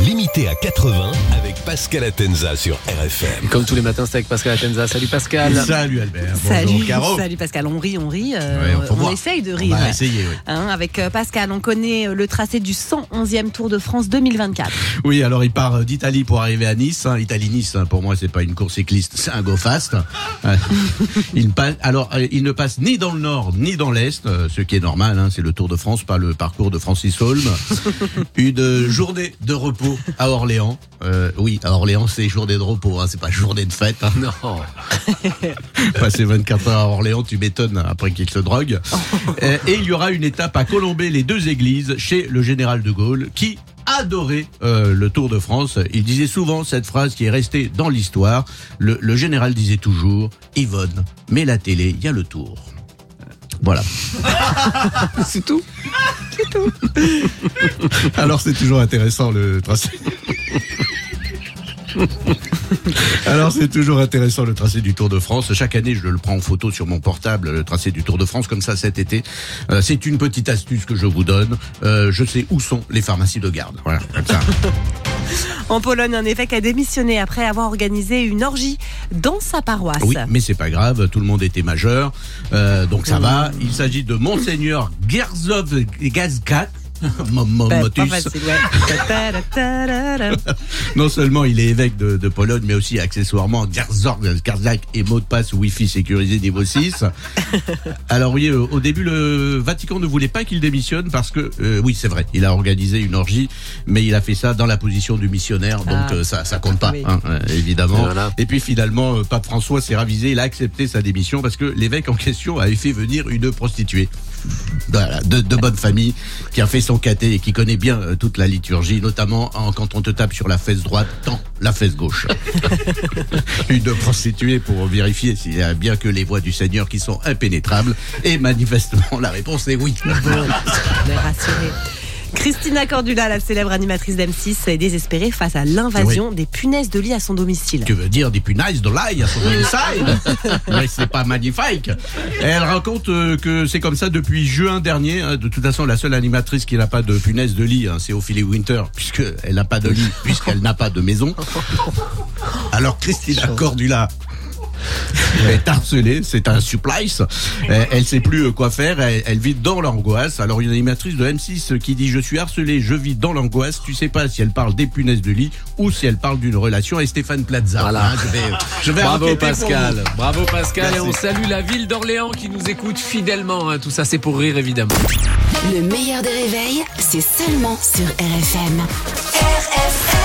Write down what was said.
Limité à 80 avec Pascal Atenza sur RFM. Comme tous les matins, c'est avec Pascal Atenza. Salut Pascal. Salut Albert. Bonjour Salut, Caro. salut Pascal, on rit, on rit, euh, Ouais, on on essaye de On rire. va essayer, oui. Hein, avec euh, Pascal, on connaît euh, le tracé du 111e Tour de France 2024. Oui, alors il part d'Italie pour arriver à Nice. hein. Italie-Nice, hein, pour moi, c'est pas une course cycliste, c'est un go fast. Il passe, alors, il ne passe ni dans le nord ni dans l'est, ce qui est normal. hein, c'est le Tour de France, pas le parcours de Francis Holm. une journée de repos à Orléans. Euh, oui, à Orléans, c'est journée de repos, hein, c'est pas journée de fête. hein. Non. Passer 24 heures à Orléans, tu m'étonnes après qu'il se drogue. Euh, Et il y aura une étape à Colombey, les deux églises, chez le général de Gaulle, qui adorait euh, le Tour de France. Il disait souvent cette phrase qui est restée dans l'histoire. Le, le général disait toujours, Yvonne, mets la télé, il y a le Tour. Voilà. C'est tout Alors c'est toujours intéressant le tracé. Alors c'est toujours intéressant le tracé du Tour de France. Chaque année, je le prends en photo sur mon portable, le tracé du Tour de France, comme ça cet été. Euh, c'est une petite astuce que je vous donne. Euh, je sais où sont les pharmacies de garde. Voilà, comme ça. En Pologne, un évêque a démissionné après avoir organisé une orgie dans sa paroisse. Oui, mais c'est pas grave, tout le monde était majeur, euh, donc ça va. Il s'agit de Monseigneur Gerzov Gazkat. Motus. Ta-ta-ta-ta-ta. Non seulement il est évêque de, de Pologne, mais aussi accessoirement Gerzog, Karzak et mot de passe Wi-Fi sécurisé niveau 6. Alors oui, euh, au début, le Vatican ne voulait pas qu'il démissionne parce que, euh, oui, c'est vrai, il a organisé une orgie, mais il a fait ça dans la position du missionnaire, donc Ah. euh, ça, ça compte pas, Oui. hein, évidemment. Et voilà. Et puis finalement, euh, Pape François s'est ravisé, il a accepté sa démission parce que l'évêque en question avait fait venir une prostituée. Voilà, de, de bonne famille, qui a fait son caté et qui connaît bien euh, toute la liturgie, notamment en- quand on te tape sur la fesse droite, tant la fesse gauche. une prostituée pour vérifier s'il y a bien que les voies du Seigneur qui sont impénétrables. Et manifestement, la réponse est oui. Christina Cordula, la célèbre animatrice d'M6, est désespérée face à l'invasion des punaises de lit à son domicile. que veut dire des punaises de l'ail à son inside. Mais c'est pas magnifique. Et elle raconte euh, que c'est comme ça depuis juin dernier. hein. De toute façon, la seule animatrice qui n'a pas de punaises de lit, hein, c'est Ophélie Winter, puisqu'elle n'a pas de lit, puisqu'elle n'a pas de maison. Alors Christina Cordula est harcelée, c'est un supplice. Euh, Elle sait plus euh, quoi faire, elle, elle vit dans l'angoisse. Alors une animatrice de M6 qui dit je suis harcelée, je vis dans l'angoisse. Tu sais pas si elle parle des punaises de lit ou si elle parle d'une relation avec Stéphane Plaza. Voilà. Hein, je vais, je vais Bravo Pascal. vous. Bravo Pascal. Et on salue la ville d'Orléans qui nous écoute fidèlement. hein. Tout ça, c'est pour rire évidemment. Le meilleur des réveils, c'est seulement sur RFM. RFM